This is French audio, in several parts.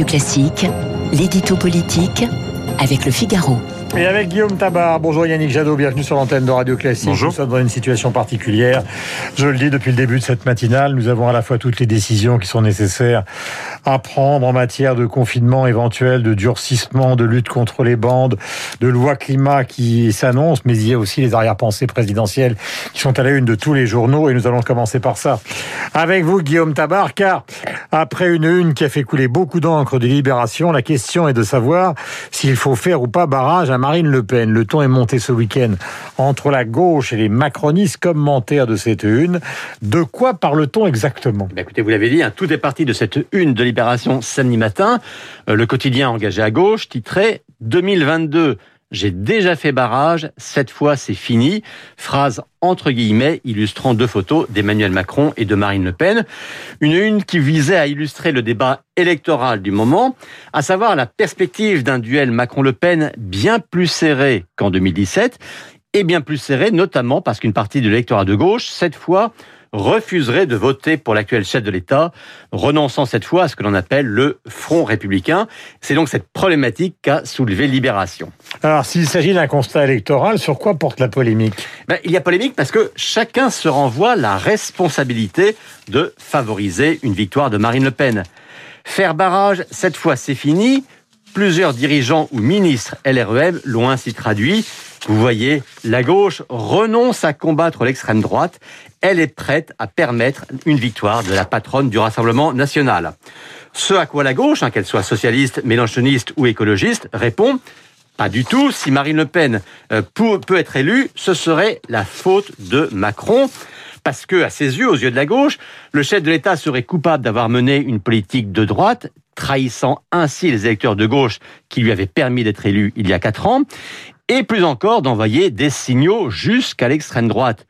Radio Classique, l'édito politique avec le Figaro. Et avec Guillaume Tabar. Bonjour Yannick Jadot, bienvenue sur l'antenne de Radio Classique. Bonjour. Nous sommes dans une situation particulière. Je le dis depuis le début de cette matinale, nous avons à la fois toutes les décisions qui sont nécessaires à prendre en matière de confinement éventuel, de durcissement, de lutte contre les bandes, de loi climat qui s'annonce, mais il y a aussi les arrière-pensées présidentielles qui sont à la une de tous les journaux et nous allons commencer par ça. Avec vous Guillaume Tabar, car après une une qui a fait couler beaucoup d'encre de libération, la question est de savoir s'il faut faire ou pas barrage à Marine Le Pen. Le ton est monté ce week-end entre la gauche et les macronistes commentaires de cette une. De quoi parle-t-on exactement? Ben écoutez, vous l'avez dit, hein, tout est parti de cette une de Libération samedi matin. Euh, le quotidien engagé à gauche titrait 2022. J'ai déjà fait barrage, cette fois c'est fini. Phrase entre guillemets illustrant deux photos d'Emmanuel Macron et de Marine Le Pen. Une une qui visait à illustrer le débat électoral du moment, à savoir la perspective d'un duel Macron-Le Pen bien plus serré qu'en 2017 et bien plus serré notamment parce qu'une partie de l'électorat de gauche, cette fois, refuserait de voter pour l'actuel chef de l'État, renonçant cette fois à ce que l'on appelle le Front républicain. C'est donc cette problématique qu'a soulevé Libération. Alors, s'il s'agit d'un constat électoral, sur quoi porte la polémique? Ben, Il y a polémique parce que chacun se renvoie la responsabilité de favoriser une victoire de Marine Le Pen. Faire barrage, cette fois c'est fini. Plusieurs dirigeants ou ministres LREM l'ont ainsi traduit. Vous voyez, la gauche renonce à combattre l'extrême droite. Elle est prête à permettre une victoire de la patronne du Rassemblement national. Ce à quoi la gauche, hein, qu'elle soit socialiste, mélanchoniste ou écologiste, répond pas du tout. Si Marine Le Pen euh, peut être élue, ce serait la faute de Macron parce que, à ses yeux, aux yeux de la gauche, le chef de l'État serait coupable d'avoir mené une politique de droite, trahissant ainsi les électeurs de gauche qui lui avaient permis d'être élu il y a quatre ans, et plus encore d'envoyer des signaux jusqu'à l'extrême droite.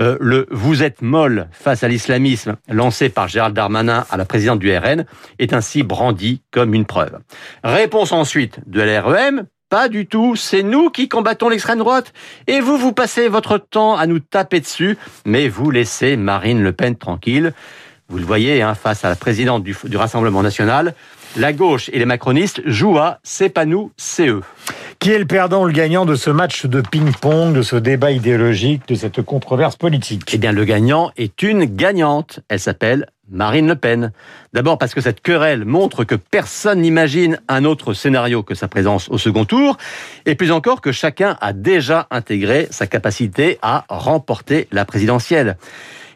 Euh, le vous êtes molle face à l'islamisme lancé par Gérald Darmanin à la présidente du RN est ainsi brandi comme une preuve. Réponse ensuite de l'REM, pas du tout, c'est nous qui combattons l'extrême droite. Et vous, vous passez votre temps à nous taper dessus, mais vous laissez Marine Le Pen tranquille. Vous le voyez, hein, face à la présidente du, du Rassemblement national, la gauche et les macronistes jouent à c'est pas nous, c'est eux. Qui est le perdant ou le gagnant de ce match de ping-pong, de ce débat idéologique, de cette controverse politique? Eh bien, le gagnant est une gagnante. Elle s'appelle Marine Le Pen. D'abord parce que cette querelle montre que personne n'imagine un autre scénario que sa présence au second tour, et plus encore que chacun a déjà intégré sa capacité à remporter la présidentielle.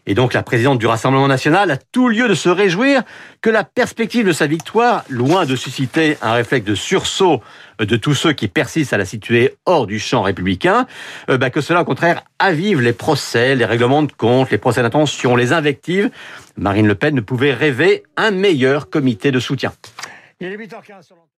Et donc la présidente du Rassemblement national a tout lieu de se réjouir que la perspective de sa victoire, loin de susciter un réflexe de sursaut de tous ceux qui persistent à la situer hors du champ républicain, euh, bah que cela au contraire avive les procès, les règlements de compte, les procès d'intention, les invectives. Marine Le Pen ne pouvait rêver un meilleur comité de soutien. Il est 8h15 sur